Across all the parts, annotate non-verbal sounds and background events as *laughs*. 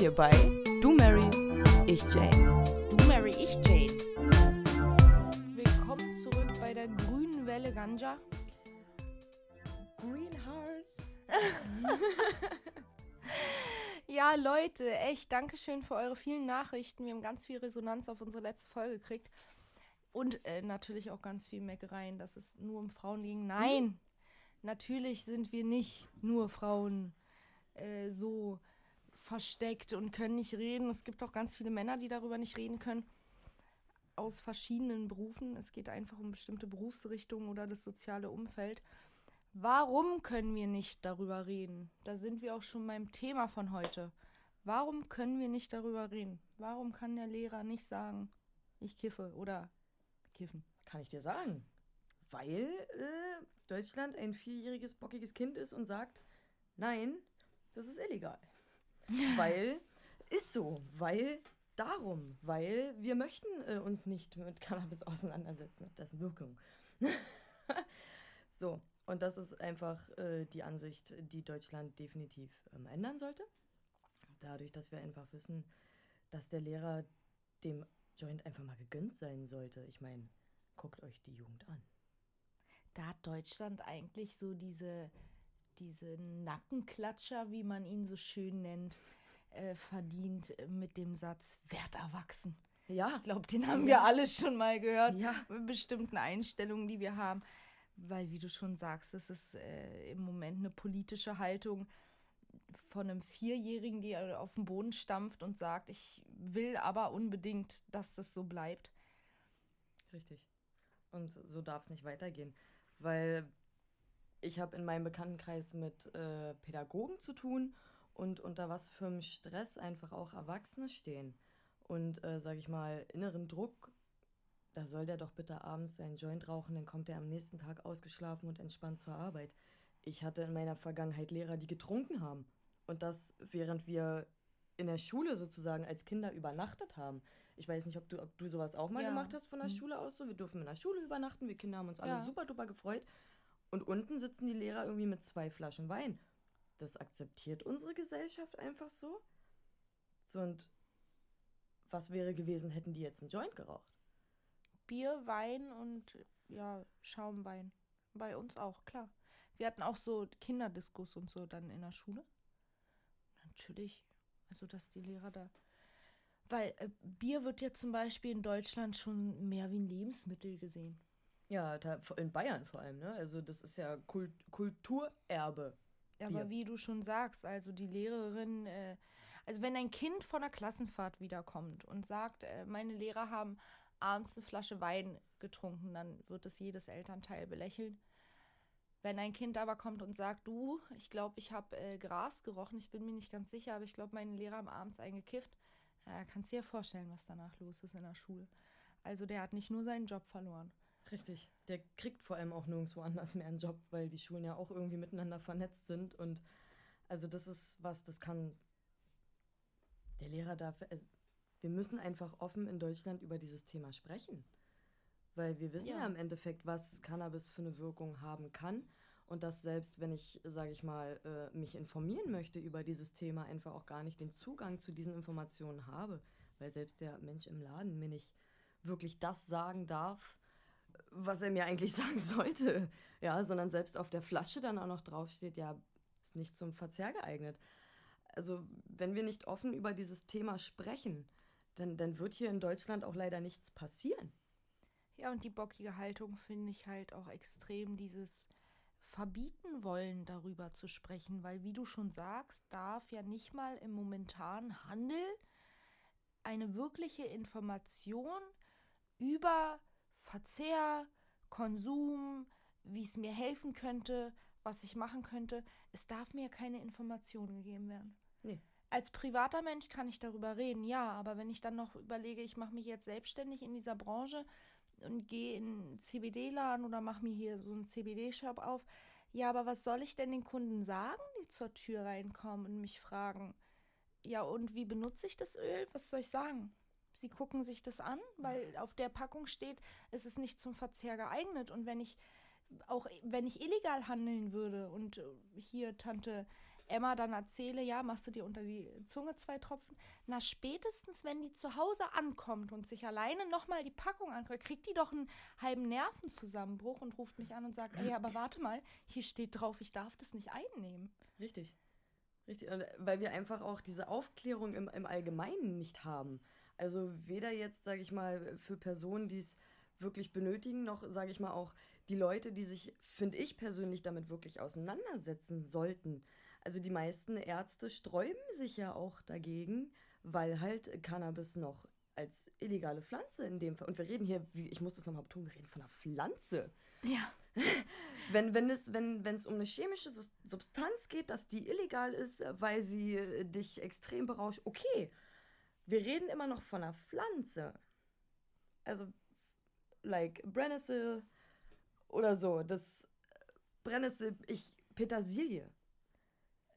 hier bei Du Mary, ich Jane. Du Mary, ich Jane. Willkommen zurück bei der grünen Welle Ganja. Green Heart. *laughs* Ja, Leute, echt, Dankeschön für eure vielen Nachrichten. Wir haben ganz viel Resonanz auf unsere letzte Folge gekriegt. Und äh, natürlich auch ganz viel Meckereien, dass es nur um Frauen ging. Nein, natürlich sind wir nicht nur Frauen äh, so versteckt und können nicht reden. Es gibt auch ganz viele Männer, die darüber nicht reden können. Aus verschiedenen Berufen. Es geht einfach um bestimmte Berufsrichtungen oder das soziale Umfeld. Warum können wir nicht darüber reden? Da sind wir auch schon beim Thema von heute. Warum können wir nicht darüber reden? Warum kann der Lehrer nicht sagen, ich kiffe oder kiffen? Kann ich dir sagen. Weil äh, Deutschland ein vierjähriges, bockiges Kind ist und sagt, nein, das ist illegal. Weil, ist so, weil darum, weil wir möchten äh, uns nicht mit Cannabis *laughs* auseinandersetzen, hat das Wirkung. *laughs* so, und das ist einfach äh, die Ansicht, die Deutschland definitiv ähm, ändern sollte. Dadurch, dass wir einfach wissen, dass der Lehrer dem Joint einfach mal gegönnt sein sollte. Ich meine, guckt euch die Jugend an. Da hat Deutschland eigentlich so diese, diese Nackenklatscher, wie man ihn so schön nennt, äh, verdient äh, mit dem Satz, werd erwachsen. Ja, Ich glaube, den haben wir alle schon mal gehört. Ja. Mit bestimmten Einstellungen, die wir haben. Weil, wie du schon sagst, es ist äh, im Moment eine politische Haltung von einem Vierjährigen, die auf den Boden stampft und sagt, ich will aber unbedingt, dass das so bleibt. Richtig. Und so darf es nicht weitergehen. Weil ich habe in meinem Bekanntenkreis mit äh, Pädagogen zu tun und unter was für einem Stress einfach auch Erwachsene stehen. Und, äh, sage ich mal, inneren Druck, da soll der doch bitte abends seinen Joint rauchen, dann kommt er am nächsten Tag ausgeschlafen und entspannt zur Arbeit. Ich hatte in meiner Vergangenheit Lehrer, die getrunken haben. Und das, während wir in der Schule sozusagen als Kinder übernachtet haben. Ich weiß nicht, ob du, ob du sowas auch mal Ja. gemacht hast von der Mhm. Schule aus. So, wir durften in der Schule übernachten. Wir Kinder haben uns alle Ja. super duper gefreut. Und unten sitzen die Lehrer irgendwie mit zwei Flaschen Wein. Das akzeptiert unsere Gesellschaft einfach so. So und was wäre gewesen, hätten die jetzt einen Joint geraucht? Bier, Wein und ja, Schaumwein. Bei uns auch, klar. Wir hatten auch so Kinderdiskus und so dann in der Schule. Natürlich. Also, dass die Lehrer da. Weil äh, Bier wird ja zum Beispiel in Deutschland schon mehr wie ein Lebensmittel gesehen. Ja, da, in Bayern vor allem, ne? Also das ist ja Kult Kulturerbe. Aber wie du schon sagst, also die Lehrerin, äh, also wenn ein Kind von der Klassenfahrt wiederkommt und sagt, äh, meine Lehrer haben abends eine Flasche Wein getrunken, dann wird es jedes Elternteil belächeln. Wenn ein Kind aber kommt und sagt, du, ich glaube, ich habe äh, Gras gerochen, ich bin mir nicht ganz sicher, aber ich glaube, meine Lehrer haben abends eingekifft, äh, kannst dir ja vorstellen, was danach los ist in der Schule. Also der hat nicht nur seinen Job verloren. Richtig. Der kriegt vor allem auch nirgendwo anders mehr einen Job, weil die Schulen ja auch irgendwie miteinander vernetzt sind. Und also das ist was, das kann der Lehrer darf. Also wir müssen einfach offen in Deutschland über dieses Thema sprechen. Weil wir wissen ja, Ja. im Endeffekt, was Cannabis für eine Wirkung haben kann. Und dass selbst wenn ich, sage ich mal, äh, mich informieren möchte über dieses Thema, einfach auch gar nicht den Zugang zu diesen Informationen habe. Weil selbst der Mensch im Laden mir nicht wirklich das sagen darf, was er mir eigentlich *laughs* sagen sollte. Ja, sondern selbst auf der Flasche dann auch noch draufsteht, ja, ist nicht zum Verzehr geeignet. Also, wenn wir nicht offen über dieses Thema sprechen, dann, dann wird hier in Deutschland auch leider nichts passieren. Ja, und die bockige Haltung finde ich halt auch extrem, dieses verbieten wollen, darüber zu sprechen, weil wie du schon sagst, darf ja nicht mal im momentanen Handel eine wirkliche Information über Verzehr, Konsum, wie es mir helfen könnte, was ich machen könnte, es darf mir keine Information gegeben werden. Nee. Als privater Mensch kann ich darüber reden, ja, aber wenn ich dann noch überlege, ich mache mich jetzt selbstständig in dieser Branche und gehe in einen CBD-Laden oder mache mir hier so einen CBD-Shop auf, ja, aber was soll ich denn den Kunden sagen, die zur Tür reinkommen und mich fragen, ja, und wie benutze ich das Öl? Was soll ich sagen? Sie gucken sich das an, weil auf der Packung steht, es ist nicht zum Verzehr geeignet. Und wenn ich auch wenn ich illegal handeln würde und äh, hier Tante Emma dann erzähle, ja, machst du dir unter die Zunge zwei Tropfen. Na, spätestens, wenn die zu Hause ankommt und sich alleine nochmal die Packung anguckt, kriegt die doch einen halben Nervenzusammenbruch und ruft mich an und sagt, ey, aber warte mal, hier steht drauf, ich darf das nicht einnehmen. Richtig. Richtig. Und weil wir einfach auch diese Aufklärung im, im Allgemeinen nicht haben. Also weder jetzt, sage ich mal, für Personen, die es wirklich benötigen, noch, sage ich mal, auch die Leute, die sich, finde ich persönlich, damit wirklich auseinandersetzen sollten. Also die meisten Ärzte sträuben sich ja auch dagegen, weil halt Cannabis noch als illegale Pflanze in dem Fall, und wir reden hier, wie, ich muss das nochmal betonen, wir reden von einer Pflanze. Ja. *laughs* wenn, wenn, es, wenn, wenn es um eine chemische Substanz geht, dass die illegal ist, weil sie dich extrem berauscht, okay. Wir reden immer noch von einer Pflanze. Also, like Brennnessel oder so. Das Brennnessel, ich, Petersilie.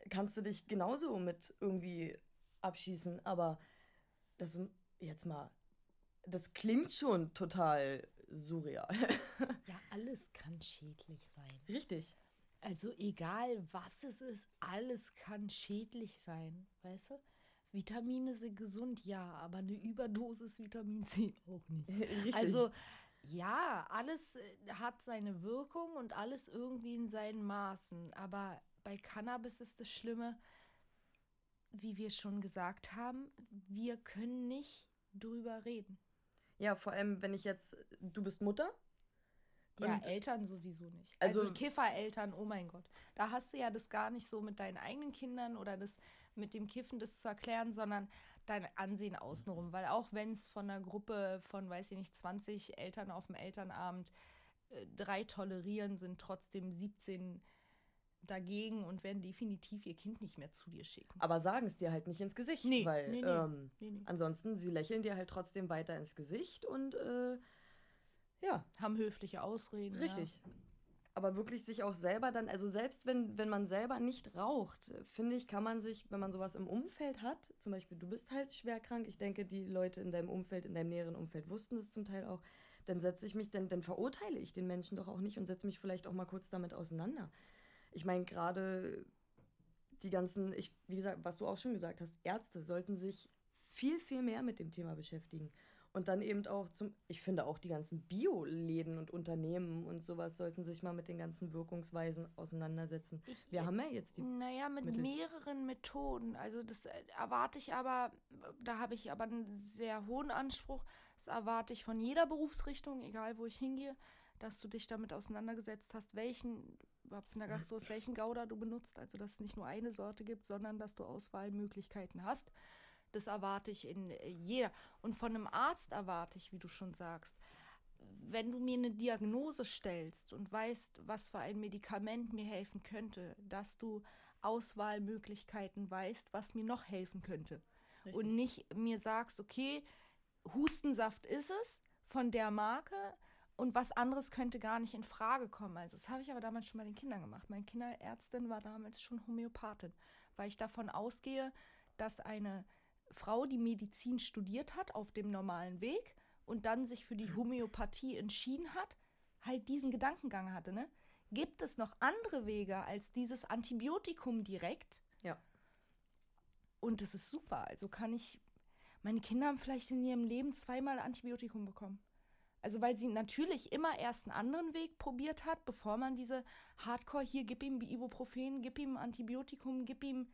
Kannst du dich genauso mit irgendwie abschießen, aber das jetzt mal, das klingt schon total surreal. *laughs* ja, alles kann schädlich sein. Richtig. Also egal was es ist, alles kann schädlich sein, weißt du? Vitamine sind gesund, ja, aber eine Überdosis Vitamin C auch nicht. *laughs* Richtig. Also ja, alles äh, hat seine Wirkung und alles irgendwie in seinen Maßen. Aber bei Cannabis ist das Schlimme, wie wir schon gesagt haben, wir können nicht drüber reden. Ja, vor allem, wenn ich jetzt, du bist Mutter. Ja, Eltern sowieso nicht. Also, also Kiffereltern, oh mein Gott. Da hast du ja das gar nicht so mit deinen eigenen Kindern oder das mit dem Kiffen das zu erklären, sondern dein Ansehen außenrum. Weil auch wenn es von einer Gruppe von, weiß ich nicht, 20 Eltern auf dem Elternabend äh, drei tolerieren, sind trotzdem 17 dagegen und werden definitiv ihr Kind nicht mehr zu dir schicken. Aber sagen es dir halt nicht ins Gesicht, nee, weil nee, nee, ähm, ansonsten sie lächeln dir halt trotzdem weiter ins Gesicht und äh, ja. Haben höfliche Ausreden. Richtig. Ja aber wirklich sich auch selber dann, also selbst wenn, wenn man selber nicht raucht, finde ich, kann man sich, wenn man sowas im Umfeld hat, zum Beispiel du bist halt schwer krank, ich denke, die Leute in deinem Umfeld, in deinem näheren Umfeld wussten das zum Teil auch, dann setze ich mich, dann, dann verurteile ich den Menschen doch auch nicht und setze mich vielleicht auch mal kurz damit auseinander. Ich meine, gerade die ganzen, ich, wie gesagt, was du auch schon gesagt hast, Ärzte sollten sich viel, viel mehr mit dem Thema beschäftigen. Und dann eben auch zum, ich finde auch die ganzen Bioläden und Unternehmen und sowas sollten sich mal mit den ganzen Wirkungsweisen auseinandersetzen. Ich, Wir haben ja jetzt die. Naja, mit Mittel. mehreren Methoden. Also das äh, erwarte ich aber, da habe ich aber einen sehr hohen Anspruch. Das erwarte ich von jeder Berufsrichtung, egal wo ich hingehe, dass du dich damit auseinandergesetzt hast, welchen, überhaupt in der Gastro welchen Gouda du benutzt. Also dass es nicht nur eine Sorte gibt, sondern dass du Auswahlmöglichkeiten hast. Das erwarte ich in äh, jeder. Und von einem Arzt erwarte ich, wie du schon sagst, wenn du mir eine Diagnose stellst und weißt, was für ein Medikament mir helfen könnte, dass du Auswahlmöglichkeiten weißt, was mir noch helfen könnte. Richtig. Und nicht mir sagst, okay, Hustensaft ist es von der Marke und was anderes könnte gar nicht in Frage kommen. Also das habe ich aber damals schon bei den Kindern gemacht. Meine Kinderärztin war damals schon Homöopathin, weil ich davon ausgehe, dass eine Frau, die Medizin studiert hat auf dem normalen Weg und dann sich für die Homöopathie entschieden hat, halt diesen Gedankengang hatte, ne? Gibt es noch andere Wege als dieses Antibiotikum direkt? Ja. Und das ist super. Also kann ich. Meine Kinder haben vielleicht in ihrem Leben zweimal Antibiotikum bekommen. Also weil sie natürlich immer erst einen anderen Weg probiert hat, bevor man diese Hardcore hier, gib ihm Ibuprofen, gib ihm Antibiotikum, gib ihm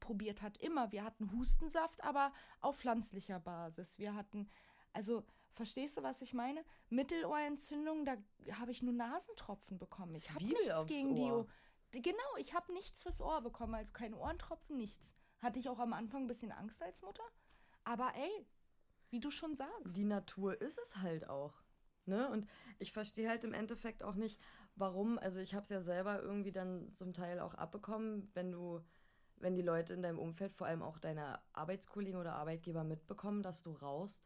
probiert hat. Immer. Wir hatten Hustensaft, aber auf pflanzlicher Basis. Wir hatten, also, verstehst du, was ich meine? Mittelohrentzündung, da habe ich nur Nasentropfen bekommen. Ich habe nichts gegen Ohr. die. Genau, ich habe nichts fürs Ohr bekommen, also keine Ohrentropfen, nichts. Hatte ich auch am Anfang ein bisschen Angst als Mutter. Aber ey, wie du schon sagst. Die Natur ist es halt auch. Ne? Und ich verstehe halt im Endeffekt auch nicht, warum. Also ich habe es ja selber irgendwie dann zum Teil auch abbekommen, wenn du wenn die Leute in deinem Umfeld, vor allem auch deine Arbeitskollegen oder Arbeitgeber mitbekommen, dass du rauchst,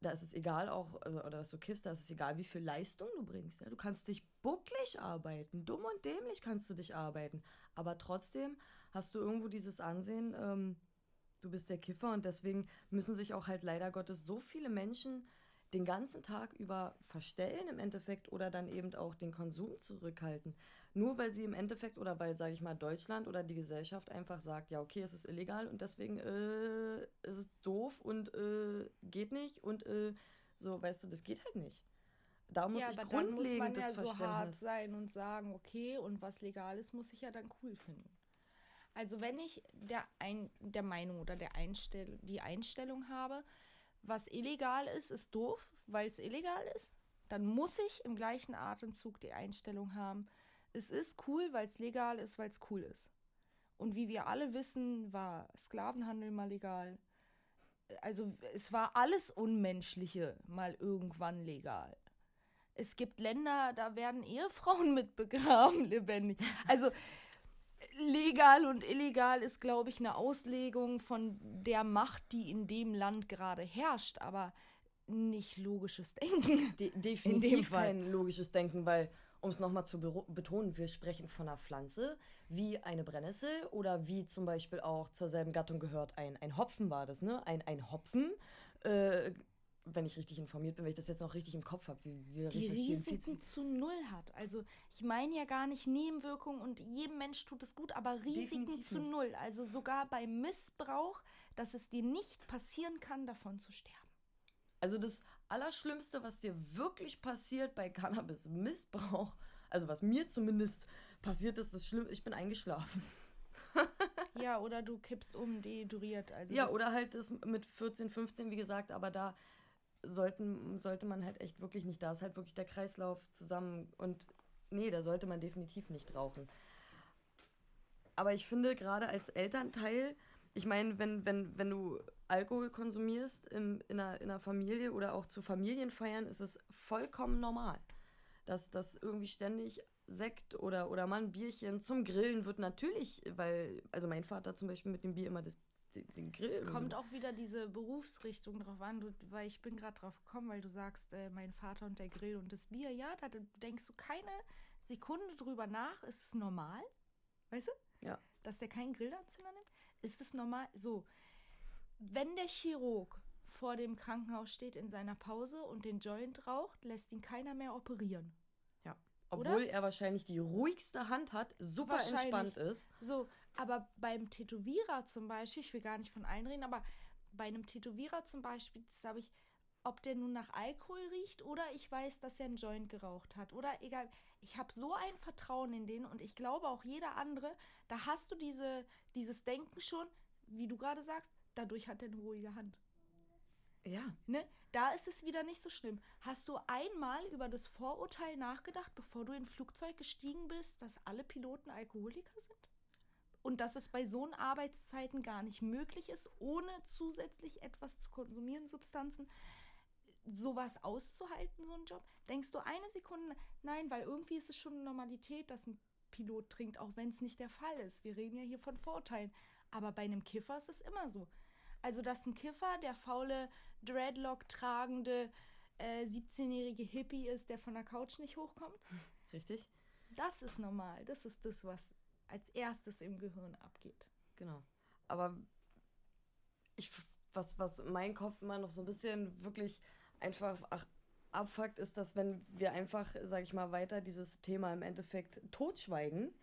da ist es egal auch, also, oder dass du kiffst, da ist es egal, wie viel Leistung du bringst. Ja? Du kannst dich bucklig arbeiten, dumm und dämlich kannst du dich arbeiten, aber trotzdem hast du irgendwo dieses Ansehen, ähm, du bist der Kiffer und deswegen müssen sich auch halt leider Gottes so viele Menschen den ganzen Tag über verstellen im Endeffekt oder dann eben auch den Konsum zurückhalten. Nur weil sie im Endeffekt oder weil, sage ich mal, Deutschland oder die Gesellschaft einfach sagt, ja, okay, es ist illegal und deswegen äh, ist es doof und äh, geht nicht und äh, so, weißt du, das geht halt nicht. Da muss ja, ich aber dann muss man ja so hart sein und sagen, okay, und was legal ist, muss ich ja dann cool finden. Also wenn ich der, ein, der Meinung oder der Einstell die Einstellung habe, was illegal ist, ist doof, weil es illegal ist, dann muss ich im gleichen Atemzug die Einstellung haben, es ist cool, weil es legal ist, weil es cool ist. Und wie wir alle wissen, war Sklavenhandel mal legal. Also es war alles Unmenschliche mal irgendwann legal. Es gibt Länder, da werden Ehefrauen *laughs* mit begraben, lebendig. Also legal und illegal ist, glaube ich, eine Auslegung von der Macht, die in dem Land gerade herrscht, aber nicht logisches Denken. *laughs* De definitiv kein logisches Denken, weil, um es nochmal zu betonen, wir sprechen von einer Pflanze, wie eine Brennnessel oder wie zum Beispiel auch zur selben Gattung gehört ein, ein Hopfen war das, ne? Ein, ein Hopfen, äh, wenn ich richtig informiert bin, wenn ich das jetzt noch richtig im Kopf habe, wie wir die Risiken zu null hat. Also ich meine ja gar nicht Nebenwirkungen und jedem Mensch tut es gut, aber Risiken Definitiv zu nicht. null. Also sogar beim Missbrauch, dass es dir nicht passieren kann, davon zu sterben. Also das Allerschlimmste, was dir wirklich passiert bei Cannabis-Missbrauch, also was mir zumindest passiert ist, das schlimm, ich bin eingeschlafen. *laughs* Ja, oder du kippst um, dehydriert. Also Ja, oder halt das mit 14, 15, wie gesagt, aber da sollten, sollte man halt echt wirklich nicht, da ist halt wirklich der Kreislauf zusammen und nee, da sollte man definitiv nicht rauchen. Aber ich finde, gerade als Elternteil, ich meine, wenn, wenn, wenn du Alkohol konsumierst im, in, einer, in einer Familie oder auch zu Familienfeiern, ist es vollkommen normal, dass das irgendwie ständig Sekt oder, oder mal ein Bierchen zum Grillen wird natürlich, weil, also mein Vater zum Beispiel mit dem Bier immer das, den, den Grill. Es kommt auch wieder diese Berufsrichtung drauf an, du, weil ich bin gerade drauf gekommen, weil du sagst, äh, mein Vater und der Grill und das Bier, ja, da denkst du keine Sekunde drüber nach, ist es normal? Weißt du? Ja. Dass der keinen Grillanzünder nimmt? Ist es normal? So, wenn der Chirurg vor dem Krankenhaus steht in seiner Pause und den Joint raucht, lässt ihn keiner mehr operieren. oder? Obwohl er wahrscheinlich die ruhigste Hand hat, super entspannt ist. So, aber beim Tätowierer zum Beispiel, ich will gar nicht von einreden, aber bei einem Tätowierer zum Beispiel, das habe ich, ob der nun nach Alkohol riecht oder ich weiß, dass er einen Joint geraucht hat oder egal. Ich habe so ein Vertrauen in den und ich glaube auch jeder andere, da hast du diese, dieses Denken schon, wie du gerade sagst, dadurch hat er eine ruhige Hand. Ja. Ne? Da ist es wieder nicht so schlimm. Hast du einmal über das Vorurteil nachgedacht, bevor du in ein Flugzeug gestiegen bist, dass alle Piloten Alkoholiker sind? Und dass es bei so Arbeitszeiten gar nicht möglich ist, ohne zusätzlich etwas zu konsumieren, Substanzen, sowas auszuhalten, so einen Job? Denkst du eine Sekunde, nein, weil irgendwie ist es schon eine Normalität, dass ein Pilot trinkt, auch wenn es nicht der Fall ist. Wir reden ja hier von Vorurteilen. Aber bei einem Kiffer ist es immer so. Also, dass ein Kiffer, der faule, Dreadlock tragende, äh, 17-jährige Hippie ist, der von der Couch nicht hochkommt, Richtig? das ist normal. Das ist das, was als erstes im Gehirn abgeht. Genau. Aber ich, was, was mein Kopf immer noch so ein bisschen wirklich einfach ach, abfuckt, ist, dass wenn wir einfach, sag ich mal, weiter dieses Thema im Endeffekt totschweigen,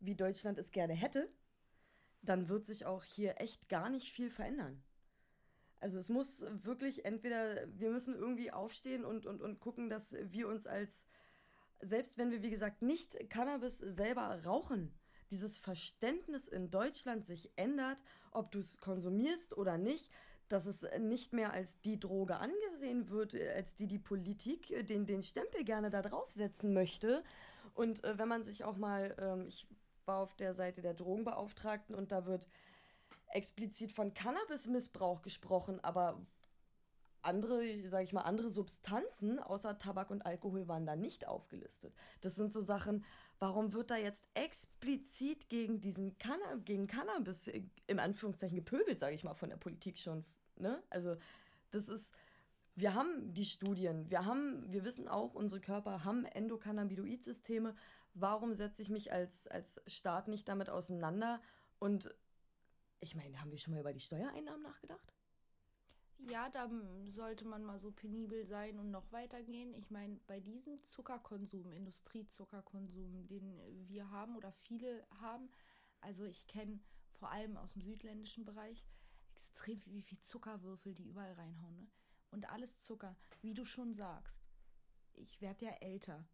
wie Deutschland es gerne hätte, dann wird sich auch hier echt gar nicht viel verändern. Also es muss wirklich entweder, wir müssen irgendwie aufstehen und, und, und gucken, dass wir uns als, selbst wenn wir, wie gesagt, nicht Cannabis selber rauchen, dieses Verständnis in Deutschland sich ändert, ob du es konsumierst oder nicht, dass es nicht mehr als die Droge angesehen wird, äh, als die die Politik äh, den, den Stempel gerne da draufsetzen möchte. Und äh, wenn man sich auch mal, ähm, ich war auf der Seite der Drogenbeauftragten und da wird explizit von Cannabismissbrauch gesprochen, aber andere, sage ich mal, andere Substanzen außer Tabak und Alkohol waren da nicht aufgelistet. Das sind so Sachen, warum wird da jetzt explizit gegen diesen Canna gegen Cannabis im Anführungszeichen gepöbelt, sage ich mal, von der Politik schon, ne? Also, das ist wir haben die Studien, wir haben, wir wissen auch, unsere Körper haben Endokannabinoid-Systeme. Warum setze ich mich als, als Staat nicht damit auseinander? Und ich meine, haben wir schon mal über die Steuereinnahmen nachgedacht? Ja, da sollte man mal so penibel sein und noch weitergehen. Ich meine, bei diesem Zuckerkonsum, Industriezuckerkonsum, den wir haben oder viele haben, also ich kenne vor allem aus dem südländischen Bereich extrem wie viel Zuckerwürfel die überall reinhauen. Ne? Und alles Zucker, wie du schon sagst. Ich werde ja älter.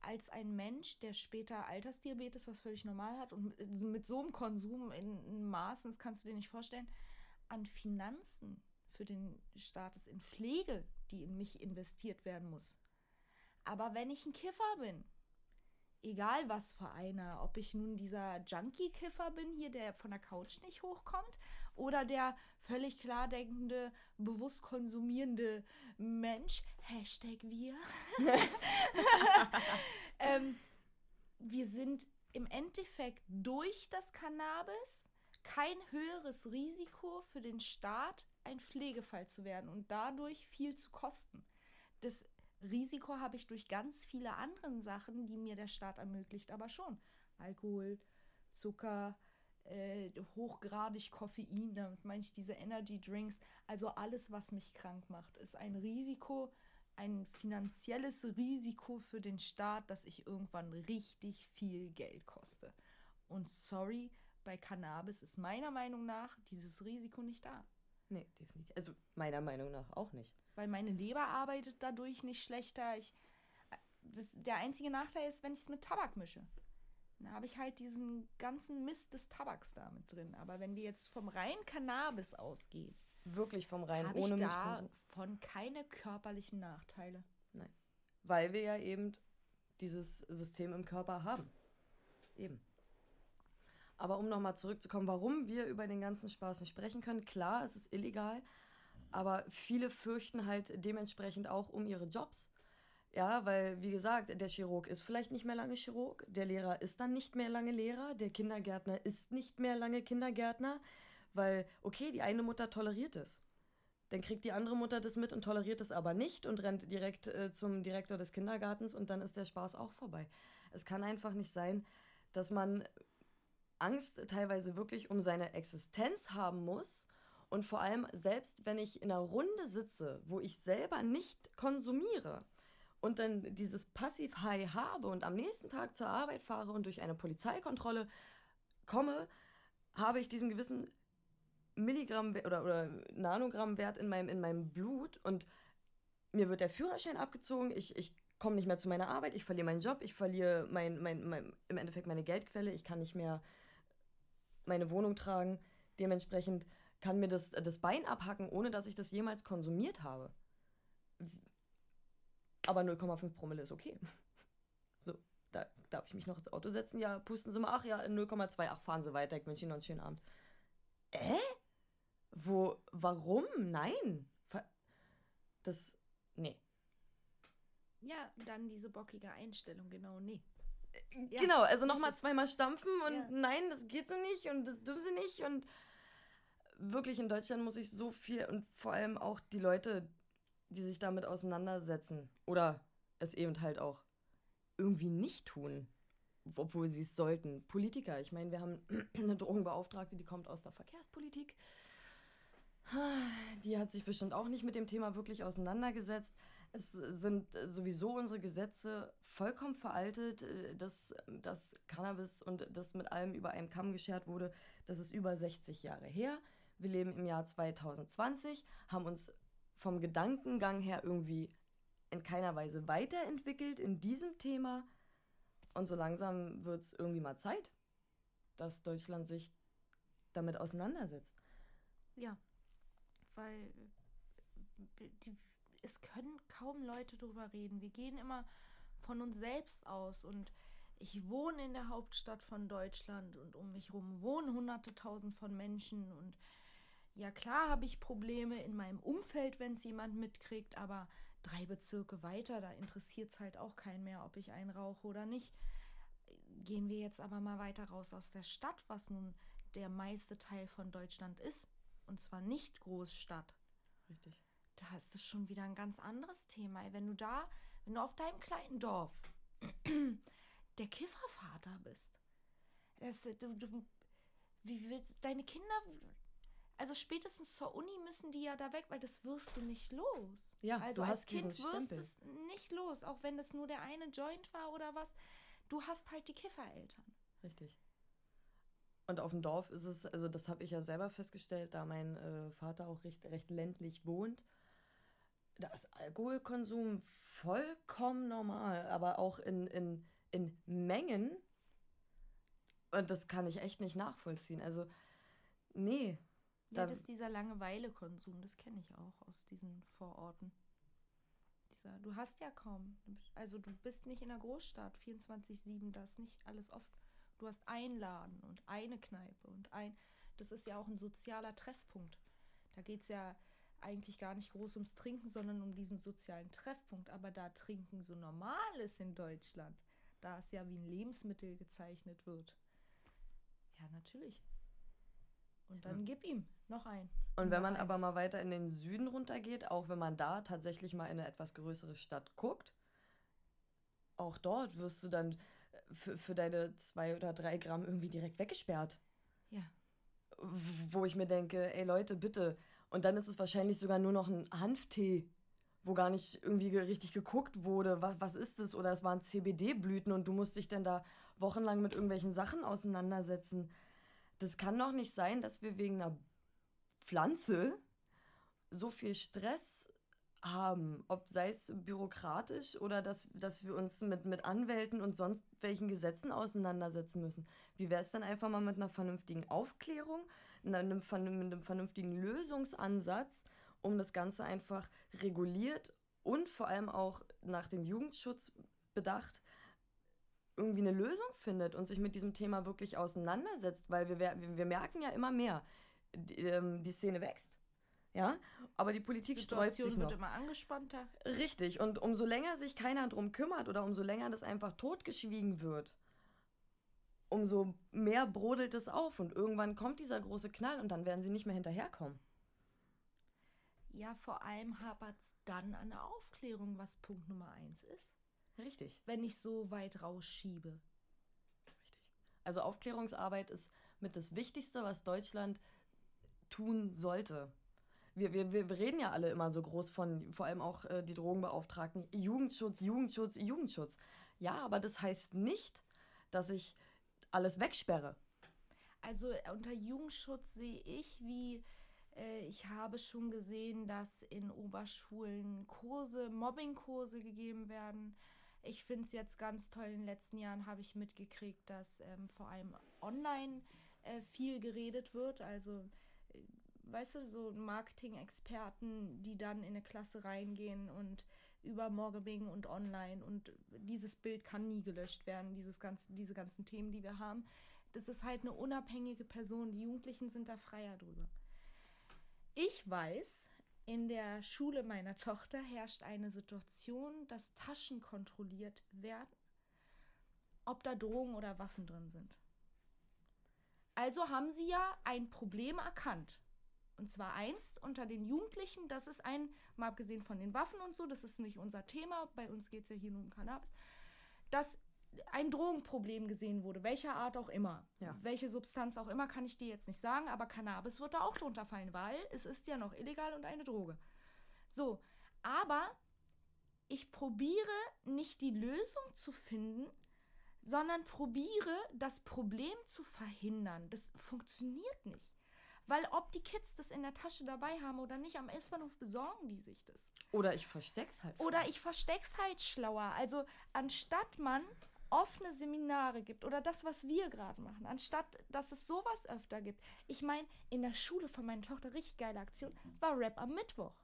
Als ein Mensch, der später Altersdiabetes, was völlig normal hat, und mit, mit so einem Konsum in Maßen, das kannst du dir nicht vorstellen, an Finanzen für den Staat ist, in Pflege, die in mich investiert werden muss. Aber wenn ich ein Kiffer bin, egal was für einer, ob ich nun dieser Junkie-Kiffer bin hier, der von der Couch nicht hochkommt, oder der völlig klar denkende, bewusst konsumierende Mensch, Hashtag wir, *laughs* *laughs* ähm, wir sind im Endeffekt durch das Cannabis kein höheres Risiko für den Staat, ein Pflegefall zu werden und dadurch viel zu kosten. Das Risiko habe ich durch ganz viele andere Sachen, die mir der Staat ermöglicht, aber schon. Alkohol, Zucker, äh, hochgradig Koffein, damit meine ich diese Energy Drinks, also alles, was mich krank macht, ist ein Risiko, ein finanzielles Risiko für den Staat, dass ich irgendwann richtig viel Geld koste. Und sorry, bei Cannabis ist meiner Meinung nach dieses Risiko nicht da. Nee, definitiv. Also meiner Meinung nach auch nicht. Weil meine Leber arbeitet dadurch nicht schlechter. Ich, das, der einzige Nachteil ist, wenn ich es mit Tabak mische. Dann habe ich halt diesen ganzen Mist des Tabaks da mit drin. Aber wenn wir jetzt vom reinen Cannabis ausgehen, wirklich vom reinen ohne ich davon keine körperlichen Nachteile. Nein. Weil wir ja eben dieses System im Körper haben. Eben. Aber um nochmal zurückzukommen, warum wir über den ganzen Spaß nicht sprechen können, klar, es ist illegal, aber viele fürchten halt dementsprechend auch um ihre Jobs. Ja, weil, wie gesagt, der Chirurg ist vielleicht nicht mehr lange Chirurg, der Lehrer ist dann nicht mehr lange Lehrer, der Kindergärtner ist nicht mehr lange Kindergärtner, weil, okay, die eine Mutter toleriert es. Dann kriegt die andere Mutter das mit und toleriert es aber nicht und rennt direkt äh, zum Direktor des Kindergartens und dann ist der Spaß auch vorbei. Es kann einfach nicht sein, dass man Angst teilweise wirklich um seine Existenz haben muss. Und vor allem, selbst wenn ich in einer Runde sitze, wo ich selber nicht konsumiere und dann dieses Passiv-High habe und am nächsten Tag zur Arbeit fahre und durch eine Polizeikontrolle komme, habe ich diesen gewissen Milligramm oder, oder Nanogramm-Wert in meinem, in meinem Blut und mir wird der Führerschein abgezogen, ich, ich komme nicht mehr zu meiner Arbeit, ich verliere meinen Job, ich verliere mein, mein, mein, im Endeffekt meine Geldquelle, ich kann nicht mehr meine Wohnung tragen. Dementsprechend kann mir das, das Bein abhacken, ohne dass ich das jemals konsumiert habe. Aber 0,5 Promille ist okay. *laughs* So, da darf ich mich noch ins Auto setzen. Ja, pusten Sie mal. Ach ja, 0,2. Ach, fahren Sie weiter. Ich wünsche Ihnen noch einen schönen Abend. Äh? Wo, warum? Nein. Das, nee. Ja, dann diese bockige Einstellung, genau, nee. Ja, genau, also nochmal zweimal stampfen und ja. nein, das geht so nicht und das dürfen sie nicht und wirklich in Deutschland muss ich so viel und vor allem auch die Leute, die sich damit auseinandersetzen oder es eben halt auch irgendwie nicht tun, obwohl sie es sollten. Politiker, ich meine, wir haben *clears throat* eine Drogenbeauftragte, die kommt aus der Verkehrspolitik. Die hat sich bestimmt auch nicht mit dem Thema wirklich auseinandergesetzt. Es sind sowieso unsere Gesetze vollkommen veraltet, äh, dass das Cannabis und das mit allem über einen Kamm geschert wurde. Das ist über 60 Jahre her. Wir leben im Jahr 2020, haben uns vom Gedankengang her irgendwie in keiner Weise weiterentwickelt in diesem Thema. Und so langsam wird es irgendwie mal Zeit, dass Deutschland sich damit auseinandersetzt. Ja, weil die, es können kaum Leute darüber reden. Wir gehen immer von uns selbst aus und ich wohne in der Hauptstadt von Deutschland und um mich herum wohnen hunderte tausend von Menschen und ja klar habe ich Probleme in meinem Umfeld, wenn es jemand mitkriegt, aber drei Bezirke weiter, da interessiert es halt auch keinen mehr, ob ich einen rauche oder nicht. Gehen wir jetzt aber mal weiter raus aus der Stadt, was nun der meiste Teil von Deutschland ist, und zwar nicht Großstadt. Richtig da ist es schon wieder ein ganz anderes Thema. Wenn du da, wenn du auf deinem kleinen Dorf *clears throat* der Kiffervater bist, das, du, du, wie willst deine Kinder, Also spätestens zur Uni müssen die ja da weg, weil das wirst du nicht los. Ja, also du als hast Kind wirst Stempel. es nicht los, auch wenn das nur der eine Joint war oder was. Du hast halt die Kiffereltern. Richtig. Und auf dem Dorf ist es, also das habe ich ja selber festgestellt, da mein äh, Vater auch recht, recht ländlich wohnt. Da ist Alkoholkonsum vollkommen normal, aber auch in, in, in Mengen. Und das kann ich echt nicht nachvollziehen. Also, nee. Ja, Da- das ist dieser Langeweile-Konsum, das kenne ich auch aus diesen Vororten. Dieser, du hast ja kaum, also du bist nicht in der Großstadt, 24-7, da ist nicht alles offen. Du hast einen Laden und eine Kneipe und ein, das ist ja auch ein sozialer Treffpunkt. Da geht es ja eigentlich gar nicht groß ums Trinken, sondern um diesen sozialen Treffpunkt. Aber da Trinken so normal ist in Deutschland, da es ja wie ein Lebensmittel gezeichnet wird. Ja, natürlich. Und dann gib ihm noch ein. Und wenn man ein. aber mal weiter in den Süden runtergeht, auch wenn man da tatsächlich mal in eine etwas größere Stadt guckt, auch dort wirst du dann für, für deine zwei oder drei Gramm irgendwie direkt weggesperrt. Ja. Wo ich mir denke, ey Leute, bitte. Und dann ist es wahrscheinlich sogar nur noch ein Hanftee, wo gar nicht irgendwie ge- richtig geguckt wurde, was, was ist es? Oder es waren CBD-Blüten und du musst dich dann da wochenlang mit irgendwelchen Sachen auseinandersetzen. Das kann doch nicht sein, dass wir wegen einer Pflanze so viel Stress haben, ob sei es bürokratisch oder dass, dass wir uns mit, mit Anwälten und sonst welchen Gesetzen auseinandersetzen müssen. Wie wäre es dann einfach mal mit einer vernünftigen Aufklärung, einem, vern- mit einem vernünftigen Lösungsansatz, um das Ganze einfach reguliert und vor allem auch nach dem Jugendschutz bedacht, irgendwie eine Lösung findet und sich mit diesem Thema wirklich auseinandersetzt, weil wir, wir merken ja immer mehr, die, ähm, die Szene wächst. Ja, aber die Politik sträubt sich wird noch. immer angespannter. Richtig, und umso länger sich keiner drum kümmert oder umso länger das einfach totgeschwiegen wird, umso mehr brodelt es auf und irgendwann kommt dieser große Knall und dann werden sie nicht mehr hinterherkommen. Ja, vor allem hapert es dann an der Aufklärung, was Punkt Nummer eins ist. Richtig. Wenn ich so weit rausschiebe. Also Aufklärungsarbeit ist mit das Wichtigste, was Deutschland tun sollte. Wir, wir, wir reden ja alle immer so groß von, vor allem auch äh, die Drogenbeauftragten, Jugendschutz, Jugendschutz, Jugendschutz. Ja, aber das heißt nicht, dass ich alles wegsperre. Also äh, unter Jugendschutz sehe ich, wie äh, ich habe schon gesehen, dass in Oberschulen Kurse, Mobbingkurse gegeben werden. Ich finde es jetzt ganz toll. In den letzten Jahren habe ich mitgekriegt, dass ähm, vor allem online äh, viel geredet wird. Also, äh, weißt du, so Marketing-Experten, die dann in eine Klasse reingehen und über Mobbing und online und dieses Bild kann nie gelöscht werden, dieses ganze, diese ganzen Themen, die wir haben. Das ist halt eine unabhängige Person. Die Jugendlichen sind da freier drüber. Ich weiß, in der Schule meiner Tochter herrscht eine Situation, dass Taschen kontrolliert werden, ob da Drogen oder Waffen drin sind. Also haben sie ja ein Problem erkannt. Und zwar eins unter den Jugendlichen, das ist ein, mal abgesehen von den Waffen und so, das ist nicht unser Thema, bei uns geht es ja hier nur um Cannabis, dass ein Drogenproblem gesehen wurde, welcher Art auch immer. Ja. Welche Substanz auch immer, kann ich dir jetzt nicht sagen, aber Cannabis wird da auch drunter fallen, weil es ist ja noch illegal und eine Droge. So, aber ich probiere nicht die Lösung zu finden, sondern probiere das Problem zu verhindern. Das funktioniert nicht. Weil ob die Kids das in der Tasche dabei haben oder nicht, am S-Bahnhof besorgen die sich das. Oder ich versteck's halt. Oder ich versteck's halt schlauer. Also anstatt man offene Seminare gibt oder das, was wir gerade machen, anstatt dass es sowas öfter gibt. Ich meine, in der Schule von meiner Tochter, richtig geile Aktion, war Rap am Mittwoch.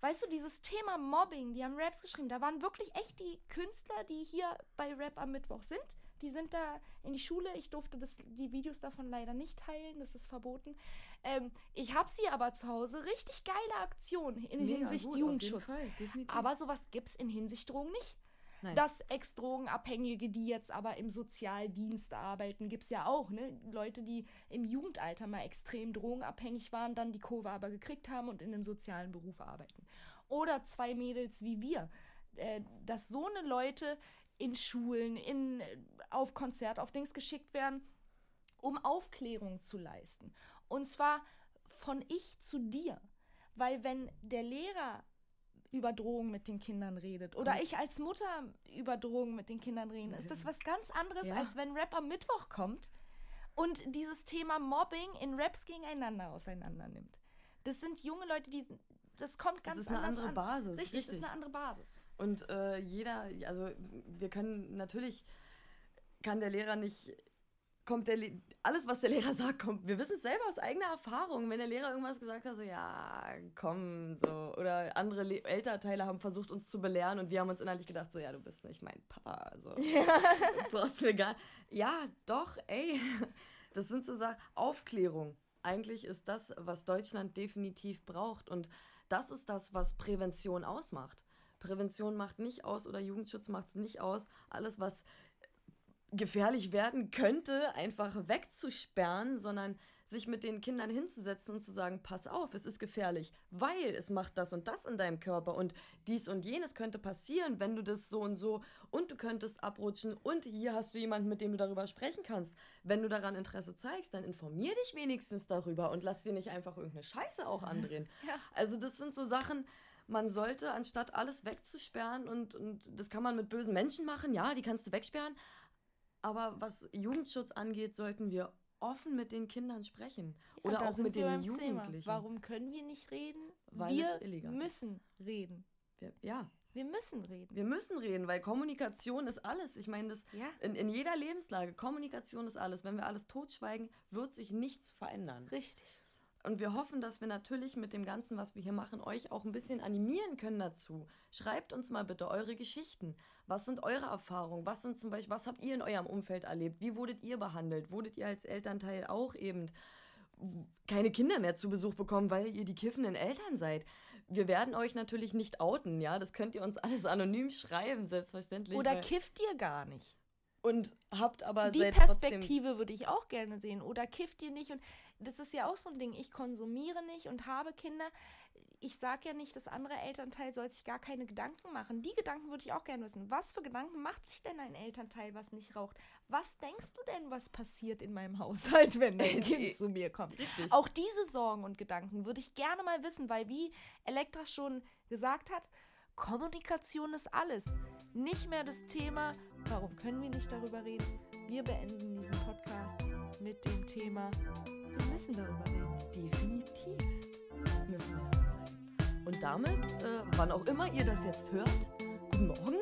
Weißt du, dieses Thema Mobbing, die haben Raps geschrieben, da waren wirklich echt die Künstler, die hier bei Rap am Mittwoch sind. Die sind da in die Schule. Ich durfte das, die Videos davon leider nicht teilen, das ist verboten. Ähm, ich habe sie aber zu Hause. Richtig geile Aktion in Mega Hinsicht gut, Jugendschutz. Fall. Aber sowas gibt es in Hinsicht Drogen nicht. Nein. Dass Ex-Drogenabhängige, die jetzt aber im Sozialdienst arbeiten, gibt es ja auch. Ne? Leute, die im Jugendalter mal extrem drogenabhängig waren, dann die Kurve aber gekriegt haben und in einem sozialen Beruf arbeiten. Oder zwei Mädels wie wir. Äh, dass so eine Leute in Schulen, in, auf Konzert, auf Dings geschickt werden, um Aufklärung zu leisten. Und zwar von ich zu dir. Weil wenn der Lehrer über Drogen mit den Kindern redet oder ich als Mutter über Drogen mit den Kindern rede, ist das was ganz anderes, ja. als wenn Rap am Mittwoch kommt und dieses Thema Mobbing in Raps gegeneinander auseinander nimmt. Das sind junge Leute, die das kommt ganz anders. Das ist eine andere an. Basis. Richtig, richtig, das ist eine andere Basis. Und äh, jeder, also wir können natürlich, kann der Lehrer nicht kommt der Le alles, was der Lehrer *laughs* sagt, kommt. Wir wissen es selber aus eigener Erfahrung. Wenn der Lehrer irgendwas gesagt hat, so ja, komm, so. Oder andere Le Elternteile haben versucht, uns zu belehren und wir haben uns innerlich gedacht, so ja, du bist nicht mein Papa. Also, ja. brauchst mir gar. Ja, doch, ey. *laughs* Das sind so Sachen. Aufklärung. Eigentlich ist das, was Deutschland definitiv braucht. Und das ist das, was Prävention ausmacht. Prävention macht nicht aus oder Jugendschutz macht es nicht aus. Alles, was gefährlich werden könnte, einfach wegzusperren, sondern sich mit den Kindern hinzusetzen und zu sagen, pass auf, es ist gefährlich, weil es macht das und das in deinem Körper und dies und jenes könnte passieren, wenn du das so und so und du könntest abrutschen und hier hast du jemanden, mit dem du darüber sprechen kannst. Wenn du daran Interesse zeigst, dann informier dich wenigstens darüber und lass dir nicht einfach irgendeine Scheiße auch *laughs* andrehen. Ja. Also das sind so Sachen, man sollte, anstatt alles wegzusperren und, und das kann man mit bösen Menschen machen, ja, die kannst du wegsperren, aber was Jugendschutz angeht, sollten wir offen mit den Kindern sprechen. Ja, oder auch mit den Jugendlichen. Thema. Warum können wir nicht reden? Weil wir müssen ist. reden. Wir, ja. Wir müssen reden. Wir müssen reden, weil Kommunikation ist alles. Ich meine, das ja. in, in jeder Lebenslage, Kommunikation ist alles. Wenn wir alles totschweigen, wird sich nichts verändern. Richtig. Und wir hoffen, dass wir natürlich mit dem Ganzen, was wir hier machen, euch auch ein bisschen animieren können dazu. Schreibt uns mal bitte eure Geschichten. Was sind eure Erfahrungen? Was sind zum Beispiel, was habt ihr in eurem Umfeld erlebt? Wie wurdet ihr behandelt? Wurdet ihr als Elternteil auch eben keine Kinder mehr zu Besuch bekommen, weil ihr die kiffenden Eltern seid? Wir werden euch natürlich nicht outen, ja. Das könnt ihr uns alles anonym schreiben, selbstverständlich. Oder kifft ihr gar nicht? Und habt aber die Perspektive würde ich auch gerne sehen. Oder kifft ihr nicht? Und das ist ja auch so ein Ding. Ich konsumiere nicht und habe Kinder. Ich sage ja nicht, das andere Elternteil soll sich gar keine Gedanken machen. Die Gedanken würde ich auch gerne wissen. Was für Gedanken macht sich denn ein Elternteil, was nicht raucht? Was denkst du denn, was passiert in meinem *laughs* Haushalt, wenn dein Kind zu mir kommt? Richtig. Auch diese Sorgen und Gedanken würde ich gerne mal wissen, weil wie Elektra schon gesagt hat, Kommunikation ist alles. Nicht mehr das Thema, warum können wir nicht darüber reden? Wir beenden diesen Podcast mit dem Thema, wir müssen darüber reden. Definitiv müssen wir darüber reden. Und damit, äh, wann auch immer ihr das jetzt hört, guten Morgen,